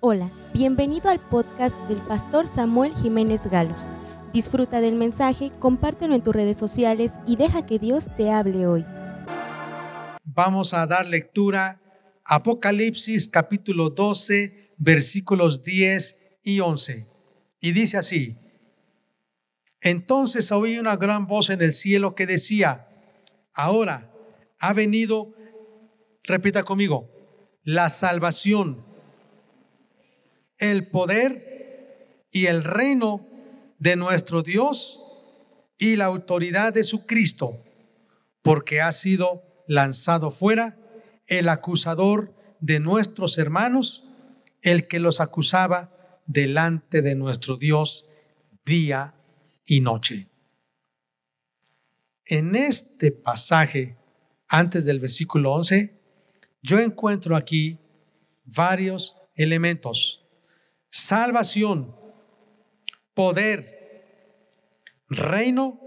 Hola, bienvenido al podcast del pastor Samuel Jiménez Galos. Disfruta del mensaje, compártelo en tus redes sociales y deja que Dios te hable hoy. Vamos a dar lectura a Apocalipsis capítulo 12, versículos 10 y 11. Y dice así, entonces oí una gran voz en el cielo que decía, ahora ha venido, repita conmigo, la salvación el poder y el reino de nuestro Dios y la autoridad de su Cristo, porque ha sido lanzado fuera el acusador de nuestros hermanos, el que los acusaba delante de nuestro Dios día y noche. En este pasaje, antes del versículo 11, yo encuentro aquí varios elementos salvación, poder, reino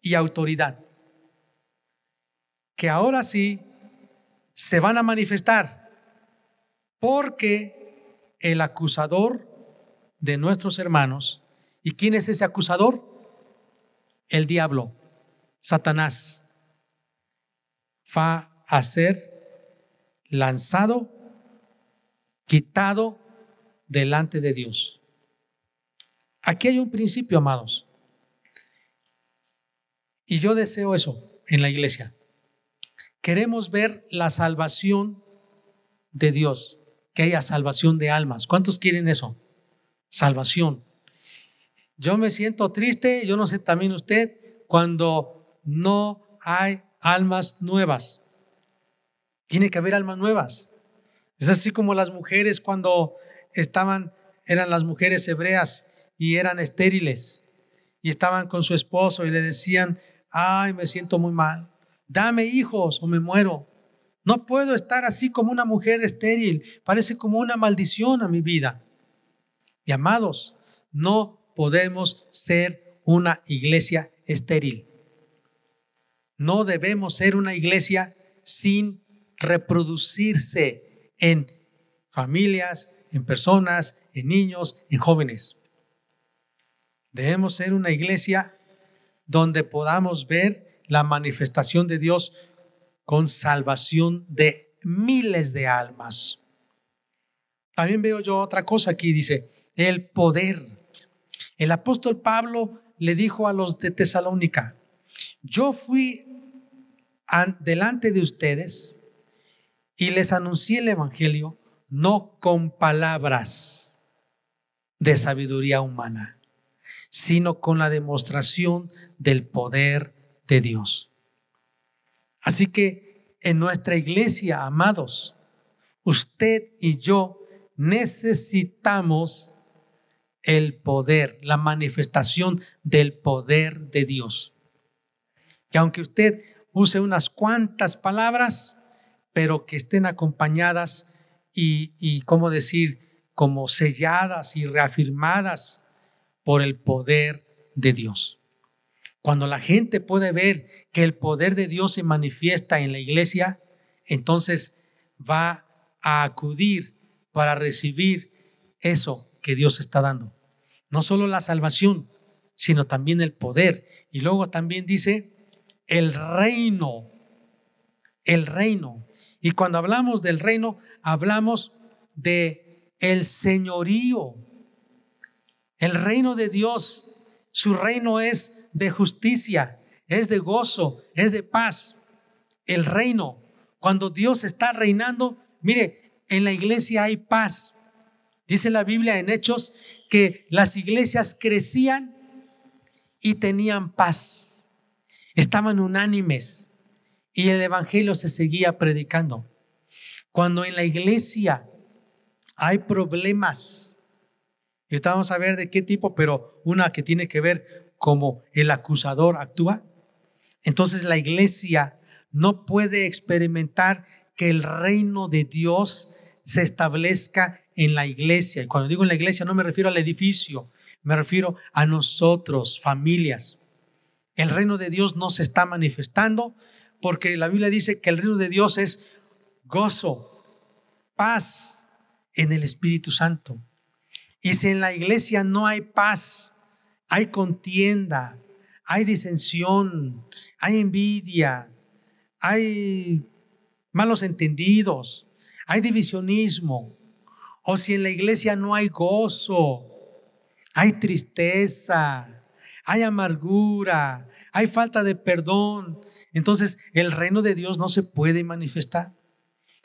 y autoridad, que ahora sí se van a manifestar porque el acusador de nuestros hermanos, ¿y quién es ese acusador? El diablo, Satanás, va a ser lanzado, quitado delante de Dios. Aquí hay un principio, amados. Y yo deseo eso en la iglesia. Queremos ver la salvación de Dios, que haya salvación de almas. ¿Cuántos quieren eso? Salvación. Yo me siento triste, yo no sé también usted, cuando no hay almas nuevas. Tiene que haber almas nuevas. Es así como las mujeres cuando estaban, eran las mujeres hebreas y eran estériles y estaban con su esposo y le decían, ay, me siento muy mal, dame hijos o me muero. No puedo estar así como una mujer estéril, parece como una maldición a mi vida. Y amados, no podemos ser una iglesia estéril. No debemos ser una iglesia sin reproducirse en familias, en personas, en niños, en jóvenes. Debemos ser una iglesia donde podamos ver la manifestación de Dios con salvación de miles de almas. También veo yo otra cosa aquí, dice, el poder. El apóstol Pablo le dijo a los de Tesalónica, yo fui delante de ustedes y les anuncié el Evangelio no con palabras de sabiduría humana, sino con la demostración del poder de Dios. Así que en nuestra iglesia, amados, usted y yo necesitamos el poder, la manifestación del poder de Dios. Que aunque usted use unas cuantas palabras, pero que estén acompañadas y, ¿cómo decir? Como selladas y reafirmadas por el poder de Dios. Cuando la gente puede ver que el poder de Dios se manifiesta en la iglesia, entonces va a acudir para recibir eso que Dios está dando. No solo la salvación, sino también el poder. Y luego también dice el reino, el reino. Y cuando hablamos del reino, hablamos de el señorío. El reino de Dios, su reino es de justicia, es de gozo, es de paz. El reino, cuando Dios está reinando, mire, en la iglesia hay paz. Dice la Biblia en Hechos que las iglesias crecían y tenían paz. Estaban unánimes y el Evangelio se seguía predicando. Cuando en la iglesia hay problemas, y vamos a ver de qué tipo, pero una que tiene que ver cómo el acusador actúa, entonces la iglesia no puede experimentar que el reino de Dios se establezca en la iglesia. Y cuando digo en la iglesia no me refiero al edificio, me refiero a nosotros, familias. El reino de Dios no se está manifestando porque la Biblia dice que el reino de Dios es gozo, paz, en el Espíritu Santo. Y si en la iglesia no hay paz, hay contienda, hay disensión, hay envidia, hay malos entendidos, hay divisionismo, o si en la iglesia no hay gozo, hay tristeza, hay amargura, hay falta de perdón, entonces el reino de Dios no se puede manifestar.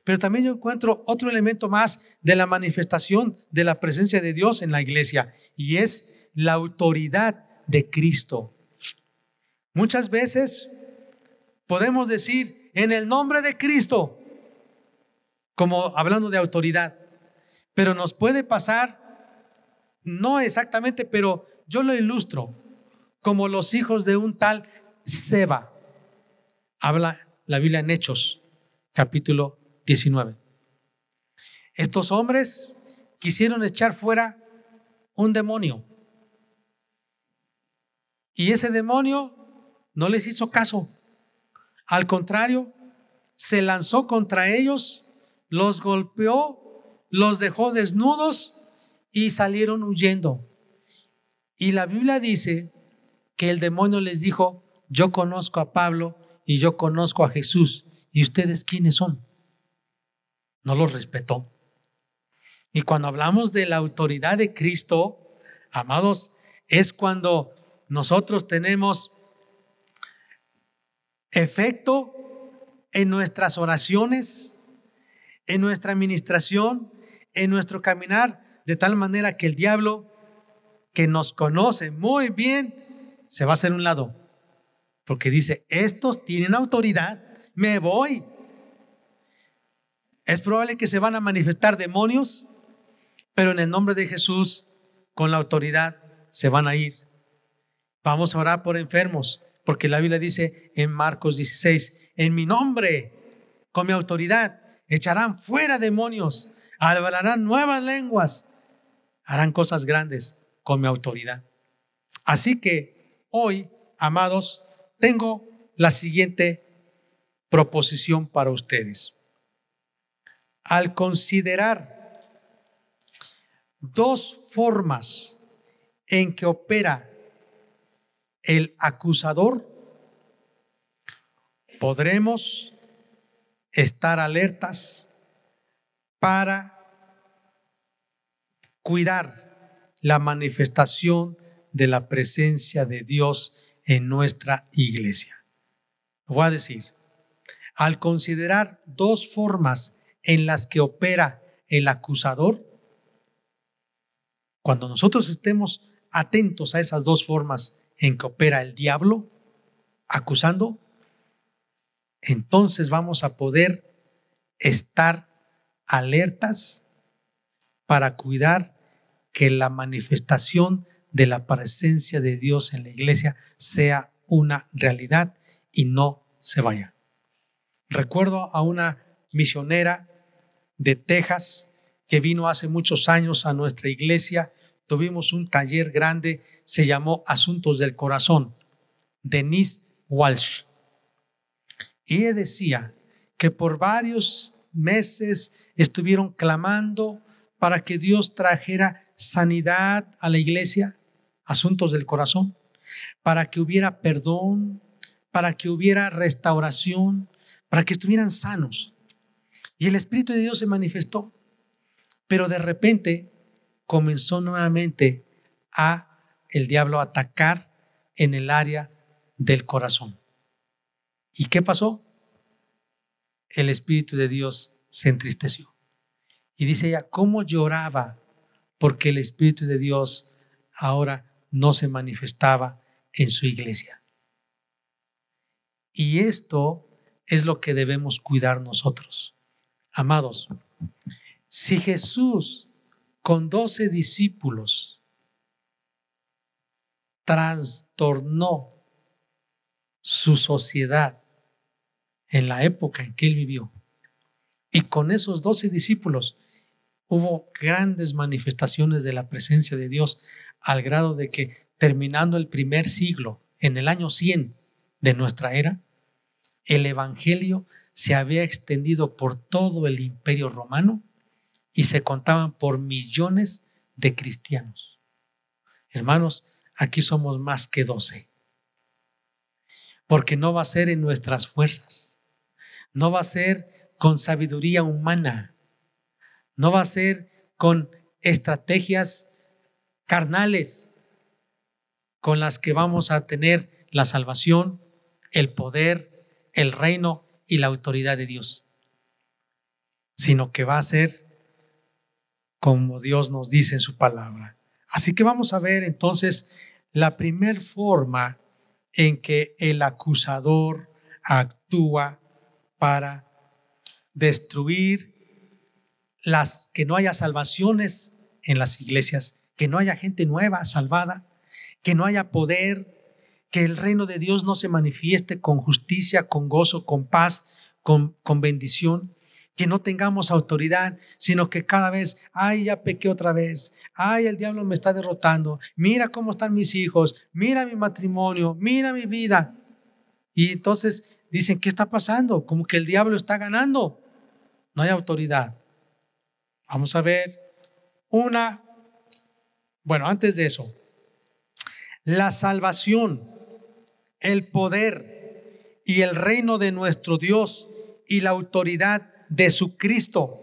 Pero también yo encuentro otro elemento más de la manifestación de la presencia de Dios en la iglesia y es la autoridad de Cristo. Muchas veces podemos decir en el nombre de Cristo, como hablando de autoridad, pero nos puede pasar, no exactamente, pero yo lo ilustro, como los hijos de un tal Seba. Habla la Biblia en Hechos, capítulo 19. Estos hombres quisieron echar fuera un demonio. Y ese demonio no les hizo caso. Al contrario, se lanzó contra ellos, los golpeó, los dejó desnudos y salieron huyendo. Y la Biblia dice que el demonio les dijo, yo conozco a Pablo y yo conozco a Jesús. ¿Y ustedes quiénes son? No los respetó. Y cuando hablamos de la autoridad de Cristo, amados, es cuando nosotros tenemos efecto en nuestras oraciones, en nuestra administración, en nuestro caminar, de tal manera que el diablo, que nos conoce muy bien, se va a hacer un lado. Porque dice, estos tienen autoridad, me voy. Es probable que se van a manifestar demonios, pero en el nombre de Jesús, con la autoridad, se van a ir. Vamos a orar por enfermos, porque la Biblia dice en Marcos 16, en mi nombre, con mi autoridad, echarán fuera demonios, hablarán nuevas lenguas, harán cosas grandes con mi autoridad. Así que hoy, amados, tengo la siguiente proposición para ustedes. Al considerar dos formas en que opera el acusador, podremos estar alertas para cuidar la manifestación de la presencia de Dios en nuestra iglesia. voy a decir, al considerar dos formas en las que opera el acusador, cuando nosotros estemos atentos a esas dos formas en que opera el diablo, acusando, entonces vamos a poder estar alertas para cuidar que la manifestación de la presencia de Dios en la iglesia sea una realidad y no se vaya. Recuerdo a una misionera de Texas que vino hace muchos años a nuestra iglesia. Tuvimos un taller grande, se llamó Asuntos del Corazón, Denise Walsh. Y ella decía que por varios meses estuvieron clamando para que Dios trajera sanidad a la iglesia, asuntos del corazón, para que hubiera perdón, para que hubiera restauración, para que estuvieran sanos. Y el Espíritu de Dios se manifestó, pero de repente comenzó nuevamente a el diablo atacar en el área del corazón. ¿Y qué pasó? El Espíritu de Dios se entristeció. Y dice ella, ¿cómo lloraba? Porque el Espíritu de Dios ahora no se manifestaba en su iglesia. Y esto es lo que debemos cuidar nosotros. Amados, si Jesús con doce discípulos trastornó su sociedad en la época en que él vivió, y con esos doce discípulos hubo grandes manifestaciones de la presencia de Dios al grado de que terminando el primer siglo, en el año 100 de nuestra era, el Evangelio se había extendido por todo el imperio romano y se contaban por millones de cristianos. Hermanos, aquí somos más que doce. Porque no va a ser en nuestras fuerzas, no va a ser con sabiduría humana, no va a ser con estrategias carnales con las que vamos a tener la salvación, el poder, el reino y la autoridad de Dios, sino que va a ser como Dios nos dice en su palabra. Así que vamos a ver entonces la primer forma en que el acusador actúa para destruir las que no haya salvaciones en las iglesias, que no haya gente nueva salvada, que no haya poder, que el reino de Dios no se manifieste con justicia, con gozo, con paz, con, con bendición, que no tengamos autoridad, sino que cada vez, ay, ya pequé otra vez, ay, el diablo me está derrotando, mira cómo están mis hijos, mira mi matrimonio, mira mi vida. Y entonces dicen, ¿qué está pasando? Como que el diablo está ganando. No hay autoridad. Vamos a ver una, bueno, antes de eso, la salvación, el poder y el reino de nuestro Dios y la autoridad de su Cristo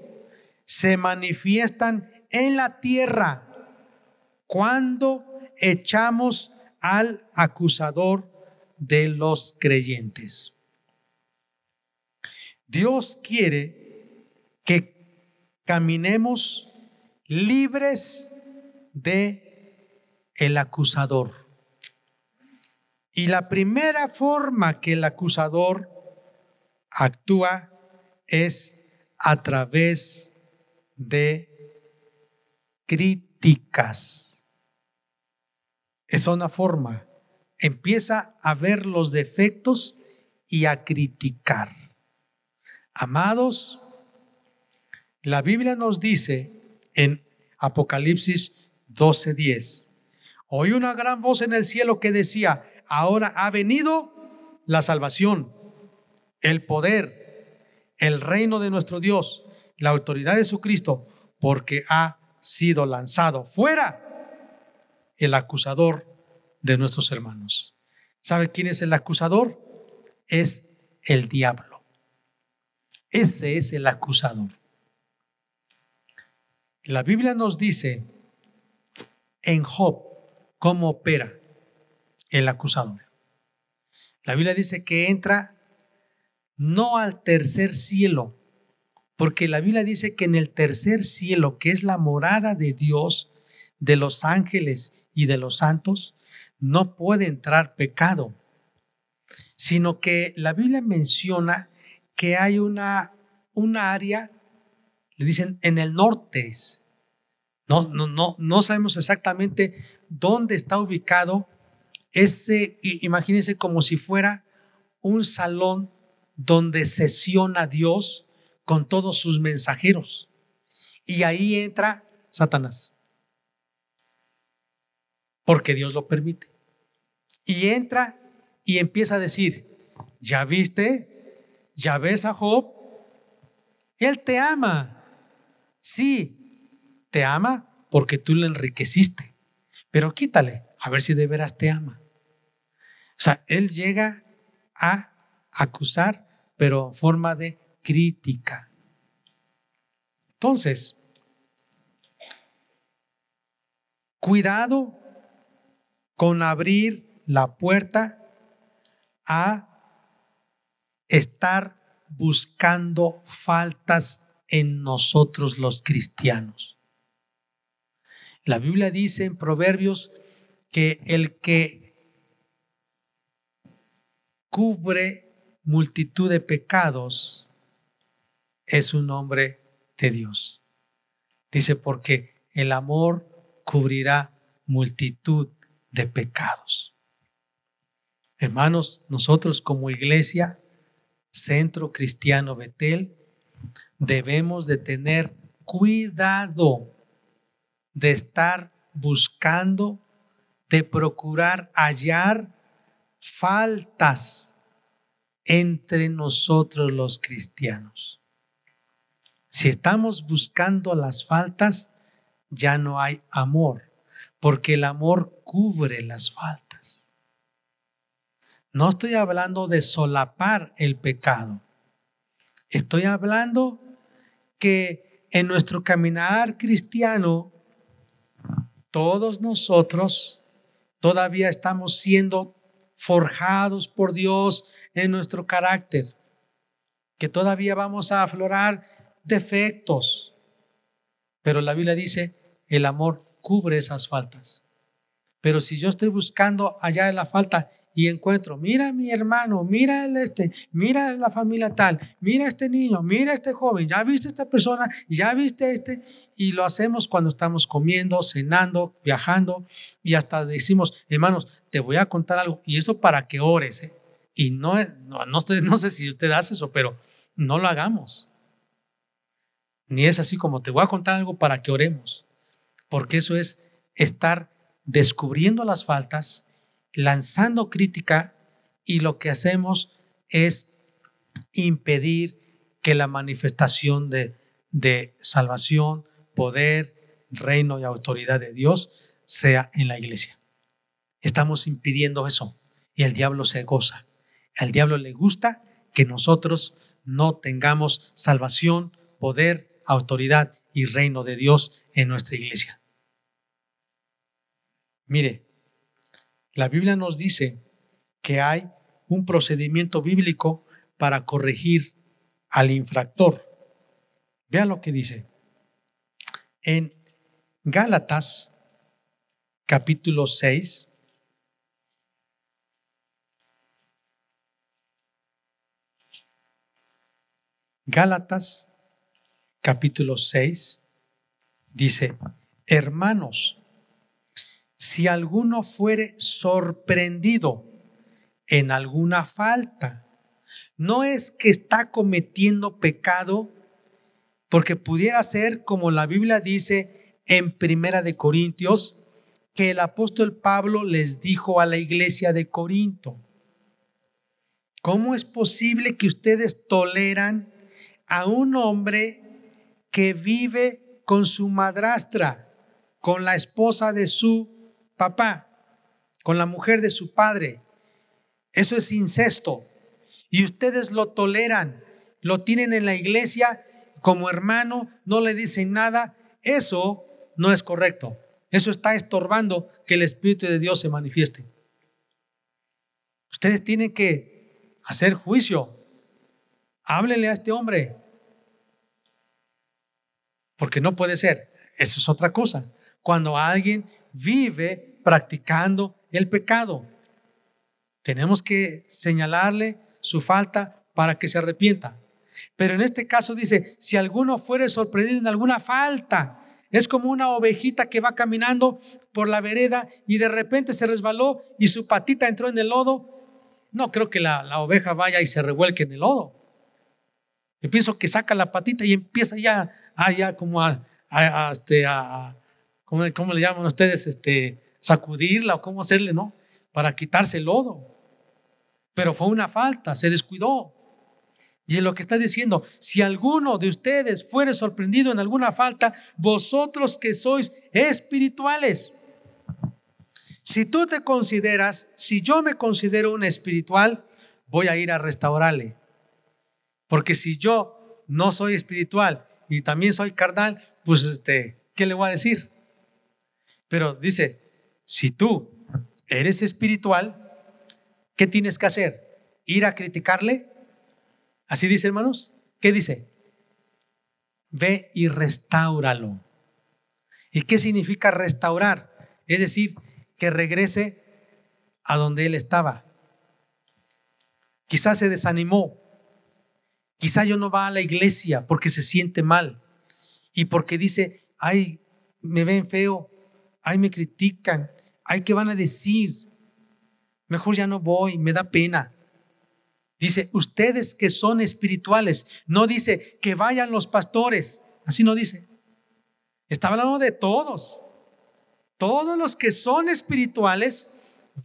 se manifiestan en la tierra cuando echamos al acusador de los creyentes. Dios quiere que caminemos libres de el acusador. Y la primera forma que el acusador actúa es a través de críticas. Es una forma. Empieza a ver los defectos y a criticar. Amados, la Biblia nos dice en Apocalipsis 12:10, oí una gran voz en el cielo que decía, ahora ha venido la salvación, el poder, el reino de nuestro Dios, la autoridad de su Cristo, porque ha sido lanzado fuera el acusador de nuestros hermanos. ¿Sabe quién es el acusador? Es el diablo. Ese es el acusador. La Biblia nos dice en Job cómo opera el acusador. La Biblia dice que entra no al tercer cielo, porque la Biblia dice que en el tercer cielo, que es la morada de Dios, de los ángeles y de los santos, no puede entrar pecado, sino que la Biblia menciona que hay una, una área, le dicen en el norte, no, no, no, no sabemos exactamente dónde está ubicado ese, imagínense como si fuera un salón donde sesiona Dios con todos sus mensajeros. Y ahí entra Satanás. Porque Dios lo permite. Y entra y empieza a decir, ¿ya viste? ¿Ya ves a Job? Él te ama. Sí, te ama porque tú le enriqueciste. Pero quítale, a ver si de veras te ama. O sea, él llega a acusar pero en forma de crítica. Entonces, cuidado con abrir la puerta a estar buscando faltas en nosotros los cristianos. La Biblia dice en Proverbios que el que cubre multitud de pecados, es un hombre de Dios. Dice, porque el amor cubrirá multitud de pecados. Hermanos, nosotros como iglesia, Centro Cristiano Betel, debemos de tener cuidado de estar buscando, de procurar hallar faltas entre nosotros los cristianos. Si estamos buscando las faltas, ya no hay amor, porque el amor cubre las faltas. No estoy hablando de solapar el pecado. Estoy hablando que en nuestro caminar cristiano, todos nosotros todavía estamos siendo forjados por Dios en nuestro carácter, que todavía vamos a aflorar defectos. Pero la Biblia dice, el amor cubre esas faltas. Pero si yo estoy buscando allá en la falta y encuentro, mira mi hermano, mira el este, mira la familia tal, mira este niño, mira este joven, ya viste esta persona, ya viste este, y lo hacemos cuando estamos comiendo, cenando, viajando, y hasta decimos, hermanos, te voy a contar algo, y eso para que ores, ¿eh? y no, no, no, no sé si usted hace eso, pero no lo hagamos. Ni es así como te voy a contar algo para que oremos, porque eso es estar descubriendo las faltas, lanzando crítica y lo que hacemos es impedir que la manifestación de, de salvación, poder, reino y autoridad de Dios sea en la iglesia. Estamos impidiendo eso y el diablo se goza. Al diablo le gusta que nosotros no tengamos salvación, poder, autoridad y reino de Dios en nuestra iglesia. Mire, la Biblia nos dice que hay un procedimiento bíblico para corregir al infractor. Vean lo que dice. En Gálatas capítulo 6, Gálatas capítulo 6 dice, hermanos, si alguno fuere sorprendido en alguna falta, no es que está cometiendo pecado, porque pudiera ser como la Biblia dice en Primera de Corintios, que el apóstol Pablo les dijo a la iglesia de Corinto, ¿cómo es posible que ustedes toleran a un hombre que vive con su madrastra, con la esposa de su papá, con la mujer de su padre. Eso es incesto. Y ustedes lo toleran, lo tienen en la iglesia como hermano, no le dicen nada. Eso no es correcto. Eso está estorbando que el Espíritu de Dios se manifieste. Ustedes tienen que hacer juicio. Háblenle a este hombre. Porque no puede ser. Eso es otra cosa. Cuando alguien vive practicando el pecado, tenemos que señalarle su falta para que se arrepienta. Pero en este caso dice, si alguno fuere sorprendido en alguna falta, es como una ovejita que va caminando por la vereda y de repente se resbaló y su patita entró en el lodo. No creo que la, oveja vaya y se revuelque en el lodo. Yo pienso que saca la patita y empieza ya ah, ya como a, este, ¿cómo, le llaman ustedes? Este, sacudirla o cómo hacerle, ¿no? Para quitarse el lodo. Pero fue una falta, se descuidó. Y es lo que está diciendo, si alguno de ustedes fuere sorprendido en alguna falta, vosotros que sois espirituales, si tú te consideras, si yo me considero un espiritual, voy a ir a restaurarle. Porque si yo no soy espiritual y también soy carnal, pues este, ¿qué le voy a decir? Pero dice, si tú eres espiritual, ¿qué tienes que hacer? ¿Ir a criticarle? Así dice, hermanos. ¿Qué dice? Ve y restáuralo. ¿Y qué significa restaurar? Es decir, que regrese a donde él estaba. Quizás se desanimó, Quizá yo no va a la iglesia porque se siente mal y porque dice, ay, me ven feo, ay, me critican, ay, ¿qué van a decir? Mejor ya no voy, me da pena. Dice, ustedes que son espirituales, no dice que vayan los pastores, así no dice. Está hablando de todos. Todos los que son espirituales,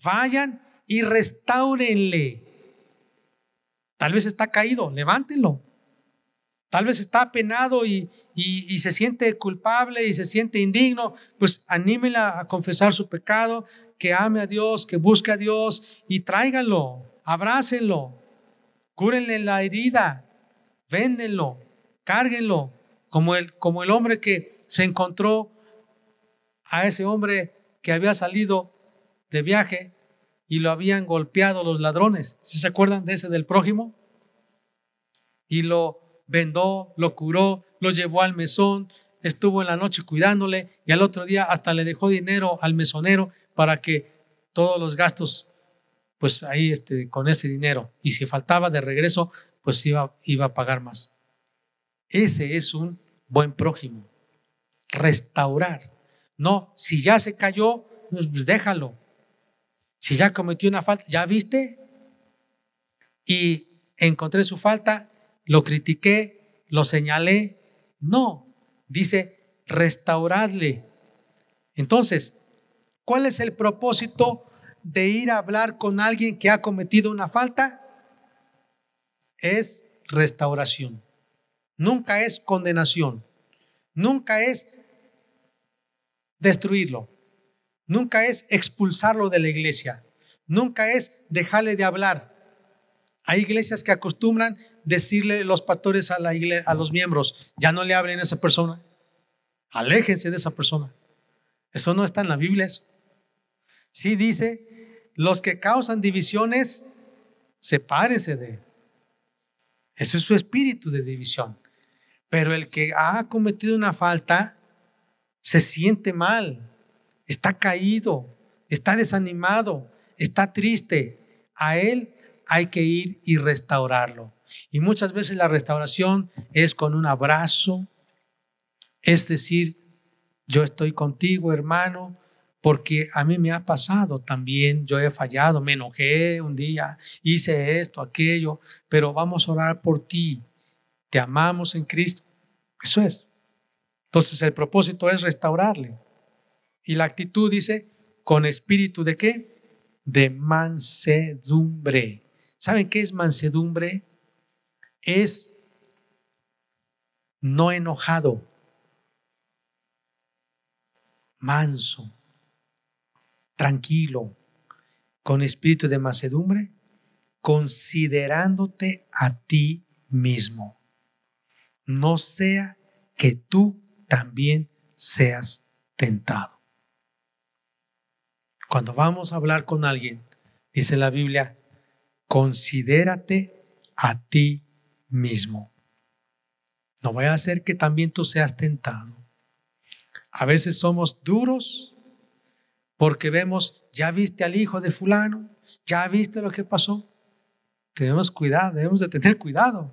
vayan y restáurenle Tal vez está caído, levántenlo. Tal vez está penado y, y, se siente culpable y se siente indigno, pues anímela a confesar su pecado, que ame a Dios, que busque a Dios y tráiganlo, abrácenlo, cúrenle la herida, véndenlo, cárguenlo, como el, como el hombre que se encontró a ese hombre que había salido de viaje y lo habían golpeado los ladrones. ¿Sí se acuerdan de ese del prójimo? Y lo vendó, lo curó, lo llevó al mesón, estuvo en la noche cuidándole y al otro día hasta le dejó dinero al mesonero para que todos los gastos, pues ahí este, con ese dinero, y si faltaba de regreso, pues iba, iba a pagar más. Ese es un buen prójimo. Restaurar. No, si ya se cayó, pues, pues déjalo. Si ya cometió una falta, ¿ya viste? Y encontré su falta, lo critiqué, lo señalé. No, dice restauradle. Entonces, ¿cuál es el propósito de ir a hablar con alguien que ha cometido una falta? Es restauración. Nunca es condenación. Nunca es destruirlo. Nunca es expulsarlo de la iglesia. Nunca es dejarle de hablar. Hay iglesias que acostumbran decirle los pastores a, la a los miembros, ya no le hablen a esa persona, aléjense de esa persona. Eso no está en la Biblia. Eso. Sí dice, los que causan divisiones, sepárense de. Ese es su espíritu de división. Pero el que ha cometido una falta se siente mal, está caído, está desanimado, está triste. A él hay que ir y restaurarlo. Y muchas veces la restauración es con un abrazo, es decir, yo estoy contigo, hermano, porque a mí me ha pasado también, yo he fallado, me enojé un día, hice esto, aquello, pero vamos a orar por ti. Te amamos en Cristo. Eso es. Entonces el propósito es restaurarle. Y la actitud dice, con espíritu de qué? De mansedumbre. ¿Saben qué es mansedumbre? Es no enojado, manso, tranquilo, con espíritu de mansedumbre, considerándote a ti mismo. No sea que tú también seas tentado. Cuando vamos a hablar con alguien, dice la Biblia, considérate a ti mismo. No vaya a ser que también tú seas tentado. A veces somos duros porque vemos, ya viste al hijo de fulano, ya viste lo que pasó. Tenemos cuidado, debemos de tener cuidado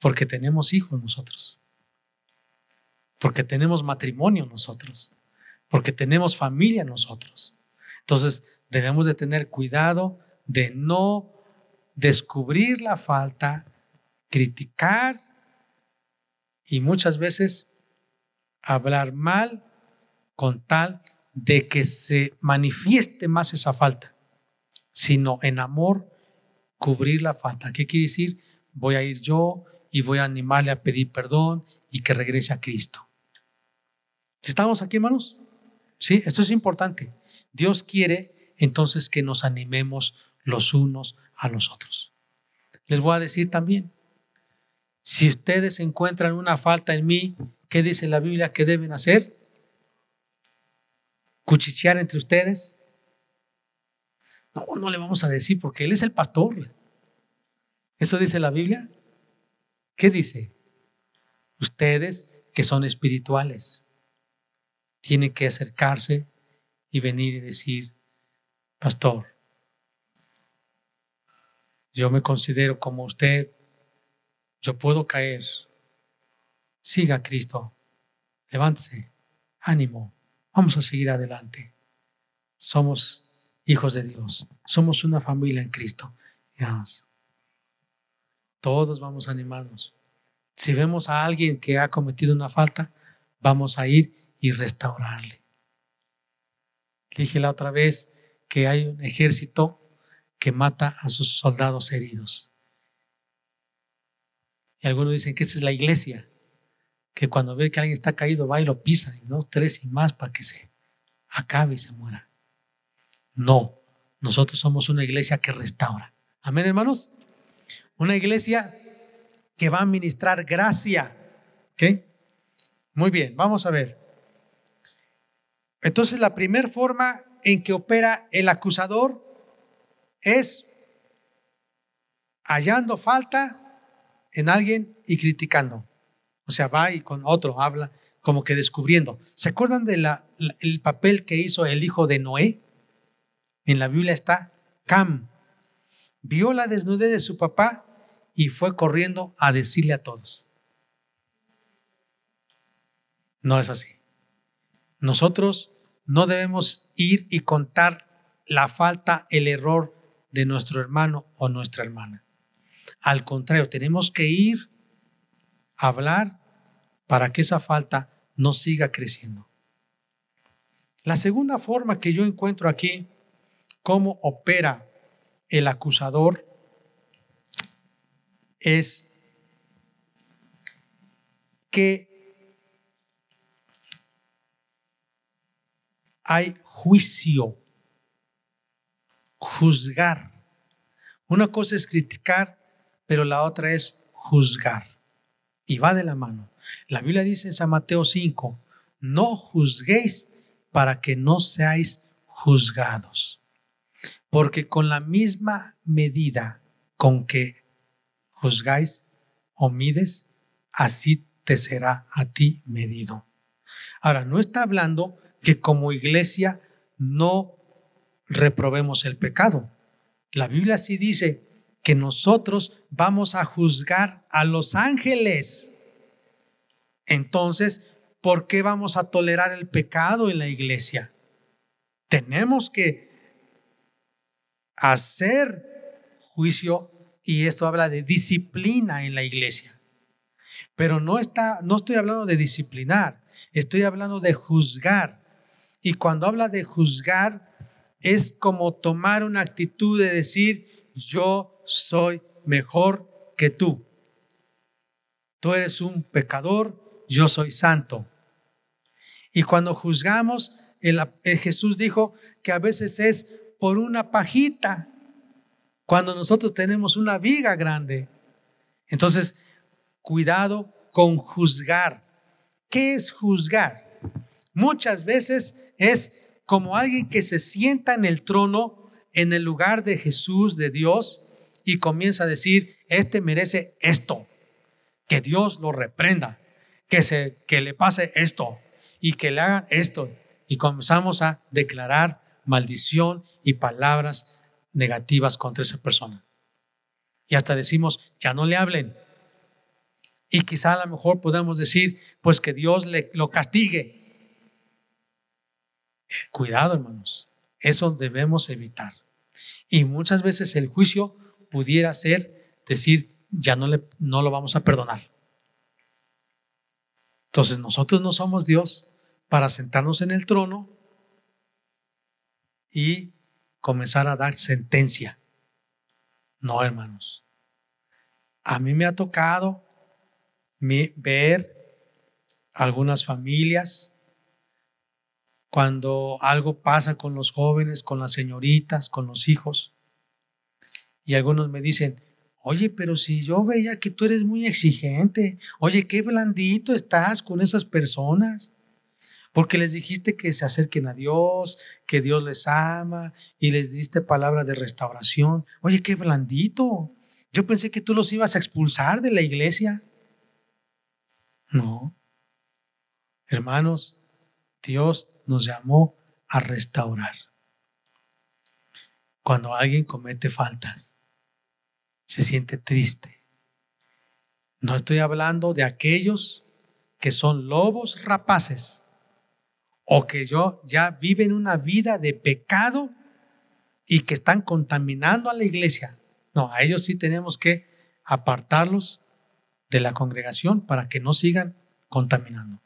porque tenemos hijos nosotros, porque tenemos matrimonio nosotros, porque tenemos familia nosotros. Entonces debemos de tener cuidado de no descubrir la falta, criticar y muchas veces hablar mal con tal de que se manifieste más esa falta, sino en amor cubrir la falta. ¿Qué quiere decir? Voy a ir yo y voy a animarle a pedir perdón y que regrese a Cristo. ¿Estamos aquí, hermanos? Sí, esto es importante. Dios quiere entonces que nos animemos los unos a los otros. Les voy a decir también, si ustedes encuentran una falta en mí, ¿qué dice la Biblia que deben hacer? ¿Cuchichear entre ustedes? No, no le vamos a decir porque Él es el pastor. ¿Eso dice la Biblia? ¿Qué dice? Ustedes que son espirituales tienen que acercarse y venir y decir, pastor, yo me considero como usted, yo puedo caer. Siga Cristo, levántese, ánimo, vamos a seguir adelante. Somos hijos de Dios, somos una familia en Cristo. Todos vamos a animarnos. Si vemos a alguien que ha cometido una falta, vamos a ir y restaurarle. Dije la otra vez que hay un ejército que mata a sus soldados heridos. Y algunos dicen que esa es la iglesia, que cuando ve que alguien está caído va y lo pisa, y dos, tres y más para que se acabe y se muera. No, nosotros somos una iglesia que restaura. Amén, hermanos. Una iglesia que va a ministrar gracia. ¿Ok? Muy bien, vamos a ver. Entonces, la primera forma en que opera el acusador es hallando falta en alguien y criticando. O sea, va y con otro habla, como que descubriendo. ¿Se acuerdan del el papel que hizo el hijo de Noé? En la Biblia está Cam. Vio la desnudez de su papá y fue corriendo a decirle a todos. No es así. Nosotros no debemos ir y contar la falta, el error de nuestro hermano o nuestra hermana. Al contrario, tenemos que ir a hablar para que esa falta no siga creciendo. La segunda forma que yo encuentro aquí, cómo opera el acusador, es que hay juicio, juzgar. Una cosa es criticar, pero la otra es juzgar. Y va de la mano. La Biblia dice en San Mateo 5, no juzguéis para que no seáis juzgados. Porque con la misma medida con que juzgáis o mides, así te será a ti medido. Ahora, no está hablando que como iglesia no reprobemos el pecado. La Biblia sí dice que nosotros vamos a juzgar a los ángeles. Entonces, ¿por qué vamos a tolerar el pecado en la iglesia? Tenemos que hacer juicio y esto habla de disciplina en la iglesia. Pero no está no estoy hablando de disciplinar, estoy hablando de juzgar. Y cuando habla de juzgar, es como tomar una actitud de decir, yo soy mejor que tú. Tú eres un pecador, yo soy santo. Y cuando juzgamos, el, Jesús dijo que a veces es por una pajita, cuando nosotros tenemos una viga grande. Entonces, cuidado con juzgar. ¿Qué es juzgar? Muchas veces es como alguien que se sienta en el trono, en el lugar de Jesús, de Dios, y comienza a decir, este merece esto, que Dios lo reprenda, que, se, que le pase esto y que le hagan esto. Y comenzamos a declarar maldición y palabras negativas contra esa persona. Y hasta decimos, ya no le hablen. Y quizá a lo mejor podamos decir, pues que Dios le, lo castigue. Cuidado, hermanos. Eso debemos evitar. Y muchas veces el juicio pudiera ser decir, ya no, le, no lo vamos a perdonar. Entonces nosotros no somos Dios para sentarnos en el trono y comenzar a dar sentencia. No, hermanos. A mí me ha tocado ver algunas familias cuando algo pasa con los jóvenes, con las señoritas, con los hijos. Y algunos me dicen, oye, pero si yo veía que tú eres muy exigente, oye, qué blandito estás con esas personas, porque les dijiste que se acerquen a Dios, que Dios les ama y les diste palabra de restauración. Oye, qué blandito. Yo pensé que tú los ibas a expulsar de la iglesia. No. Hermanos, Dios nos llamó a restaurar. Cuando alguien comete faltas, se siente triste. No estoy hablando de aquellos que son lobos rapaces o que yo ya viven una vida de pecado y que están contaminando a la iglesia. No, a ellos sí tenemos que apartarlos de la congregación para que no sigan contaminando.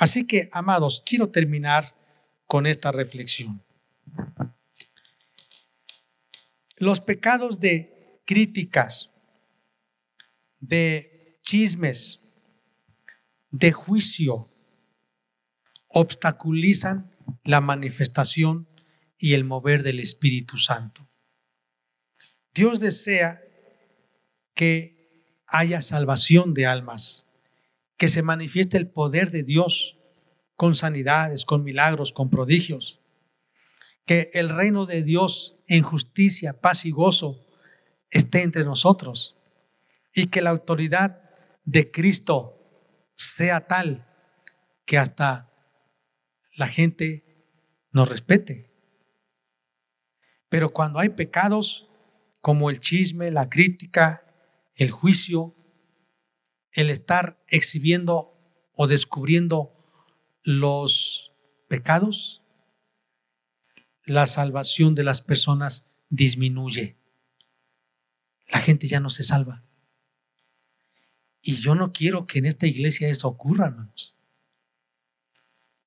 Así que, amados, quiero terminar con esta reflexión. Los pecados de críticas de chismes, de juicio, obstaculizan la manifestación y el mover del Espíritu Santo. Dios desea que haya salvación de almas, que se manifieste el poder de Dios con sanidades, con milagros, con prodigios, que el reino de Dios en justicia, paz y gozo esté entre nosotros y que la autoridad de Cristo sea tal que hasta la gente nos respete. Pero cuando hay pecados como el chisme, la crítica, el juicio, el estar exhibiendo o descubriendo los pecados, la salvación de las personas disminuye. La gente ya no se salva. Y yo no quiero que en esta iglesia eso ocurra, hermanos.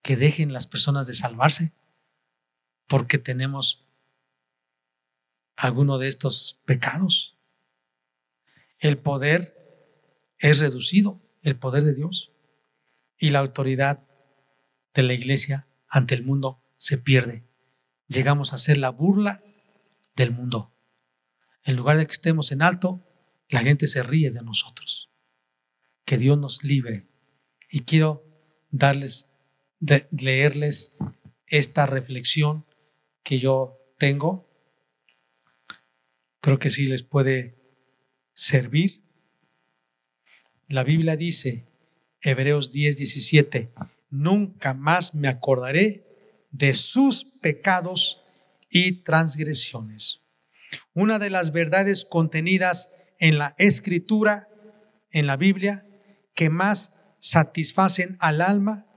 Que dejen las personas de salvarse porque tenemos alguno de estos pecados. El poder es reducido, el poder de Dios. Y la autoridad de la iglesia ante el mundo se pierde. Llegamos a ser la burla del mundo. En lugar de que estemos en alto, la gente se ríe de nosotros que Dios nos libre. Y quiero darles, de, leerles esta reflexión que yo tengo. Creo que sí les puede servir. La Biblia dice, Hebreos 10, 17, nunca más me acordaré de sus pecados y transgresiones. Una de las verdades contenidas en la escritura, en la Biblia, que más satisfacen al alma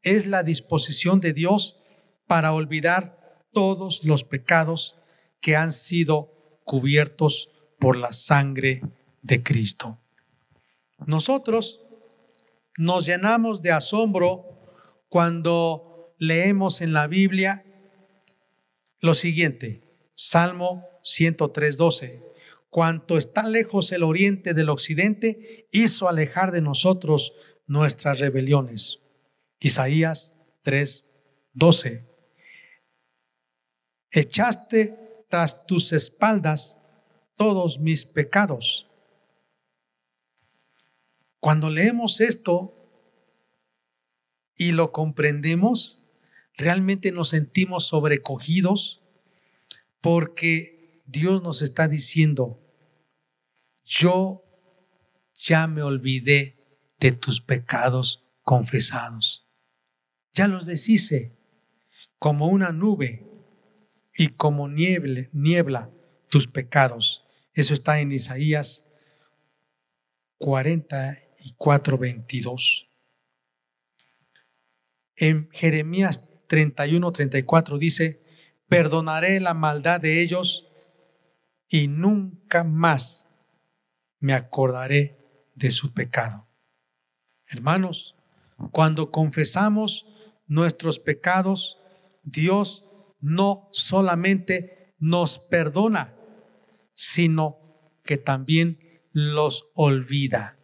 es la disposición de Dios para olvidar todos los pecados que han sido cubiertos por la sangre de Cristo. Nosotros nos llenamos de asombro cuando leemos en la Biblia lo siguiente, Salmo 103.12 cuanto está lejos el oriente del occidente, hizo alejar de nosotros nuestras rebeliones. Isaías 3, 12. Echaste tras tus espaldas todos mis pecados. Cuando leemos esto y lo comprendemos, realmente nos sentimos sobrecogidos porque Dios nos está diciendo, yo ya me olvidé de tus pecados confesados. Ya los deshice como una nube y como niebla, tus pecados. Eso está en Isaías 44, 22. En Jeremías 31, 34 dice, perdonaré la maldad de ellos y nunca más me acordaré de su pecado. Hermanos, cuando confesamos nuestros pecados, Dios no solamente nos perdona, sino que también los olvida.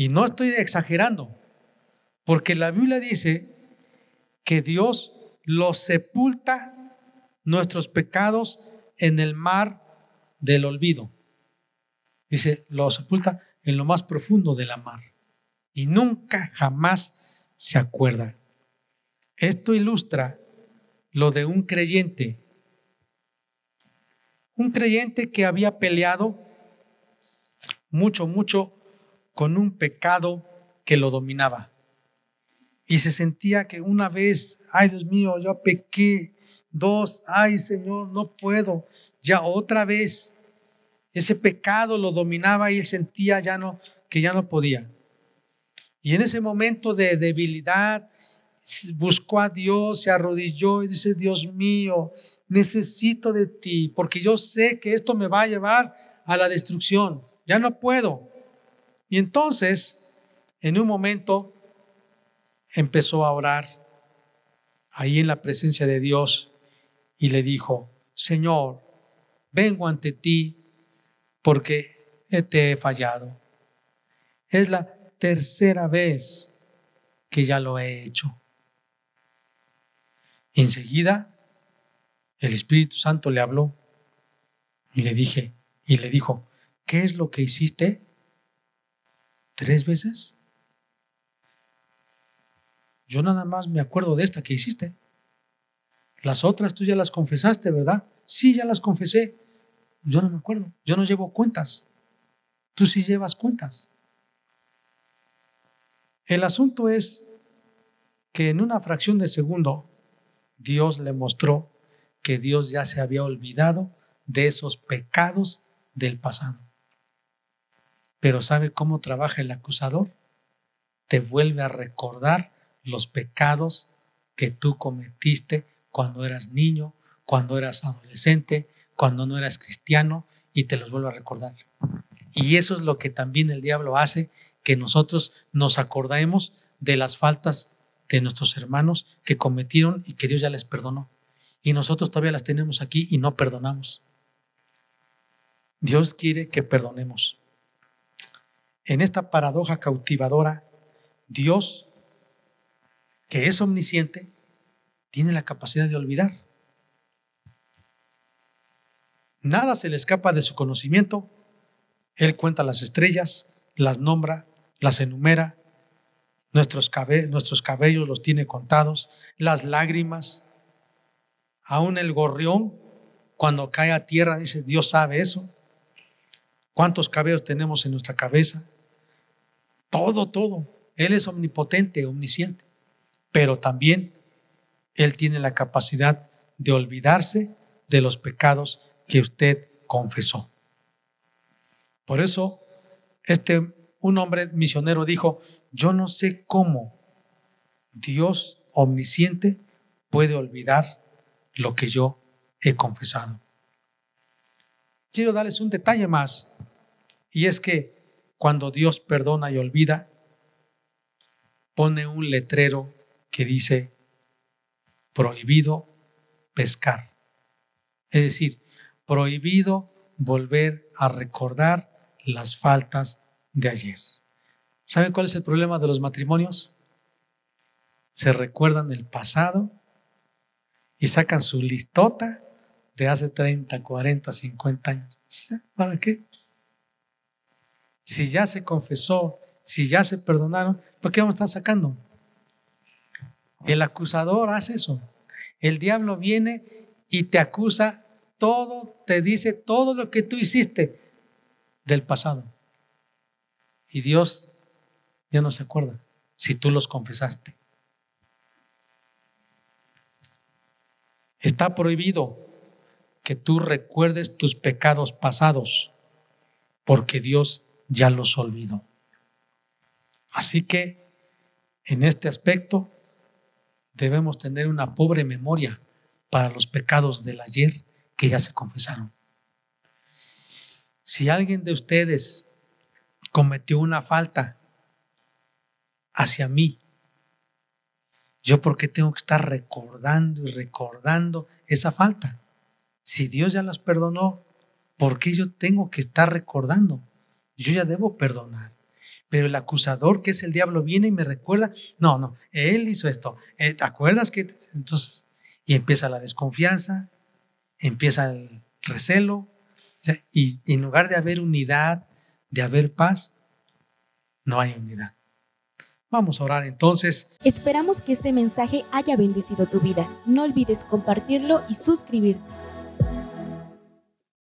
Y no estoy exagerando, porque la Biblia dice que Dios los sepulta nuestros pecados en el mar del olvido. Dice, lo sepulta en lo más profundo de la mar y nunca jamás se acuerda. Esto ilustra lo de un creyente, un creyente que había peleado mucho, mucho con un pecado que lo dominaba. Y se sentía que una vez, ay Dios mío, yo pequé, dos, ay Señor, no puedo, ya otra vez. Ese pecado lo dominaba y él sentía ya no, que ya no podía. Y en ese momento de debilidad, buscó a Dios, se arrodilló y dice, Dios mío, necesito de ti, porque yo sé que esto me va a llevar a la destrucción. Ya no puedo. Y entonces, en un momento, empezó a orar ahí en la presencia de Dios y le dijo, Señor, vengo ante ti porque te he fallado. Es la tercera vez que ya lo he hecho. Enseguida, el Espíritu Santo le habló y le dije, y le dijo, ¿qué es lo que hiciste? ¿Tres veces? Yo nada más me acuerdo de esta que hiciste. Las otras tú ya las confesaste, ¿verdad? Sí, ya las confesé. Yo no me acuerdo. Yo no llevo cuentas. Tú sí llevas cuentas. El asunto es que en una fracción de segundo Dios le mostró que Dios ya se había olvidado de esos pecados del pasado. Pero ¿sabe cómo trabaja el acusador? Te vuelve a recordar los pecados que tú cometiste cuando eras niño, cuando eras adolescente, cuando no eras cristiano, y te los vuelve a recordar. Y eso es lo que también el diablo hace, que nosotros nos acordemos de las faltas de nuestros hermanos que cometieron y que Dios ya les perdonó. Y nosotros todavía las tenemos aquí y no perdonamos. Dios quiere que perdonemos. En esta paradoja cautivadora, Dios, que es omnisciente, tiene la capacidad de olvidar. Nada se le escapa de su conocimiento. Él cuenta las estrellas, las nombra, las enumera. Nuestros, cabellos los tiene contados, las lágrimas. Aún el gorrión, cuando cae a tierra, dice, Dios sabe eso. ¿Cuántos cabellos tenemos en nuestra cabeza? Todo, todo. Él es omnipotente, omnisciente. Pero también Él tiene la capacidad de olvidarse de los pecados que usted confesó. Por eso, este, un hombre misionero dijo, yo no sé cómo Dios omnisciente puede olvidar lo que yo he confesado. Quiero darles un detalle más, y es que cuando Dios perdona y olvida, pone un letrero que dice prohibido pescar. Es decir, prohibido volver a recordar las faltas de ayer. ¿Saben cuál es el problema de los matrimonios? Se recuerdan el pasado y sacan su listota hace 30, 40, 50 años. ¿Para qué? Si ya se confesó, si ya se perdonaron, ¿por qué vamos a estar sacando? El acusador hace eso. El diablo viene y te acusa todo, te dice todo lo que tú hiciste del pasado. Y Dios ya no se acuerda si tú los confesaste. Está prohibido que tú recuerdes tus pecados pasados, porque Dios ya los olvidó. Así que en este aspecto debemos tener una pobre memoria para los pecados del ayer que ya se confesaron. Si alguien de ustedes cometió una falta hacia mí, yo por qué tengo que estar recordando y recordando esa falta. Si Dios ya las perdonó, ¿por qué yo tengo que estar recordando? Yo ya debo perdonar. Pero el acusador, que es el diablo, viene y me recuerda, no, no, él hizo esto. Eh, ¿Te acuerdas que entonces y empieza la desconfianza, empieza el recelo, y en lugar de haber unidad, de haber paz, no hay unidad. Vamos a orar entonces. Esperamos que este mensaje haya bendecido tu vida. No olvides compartirlo y suscribirte.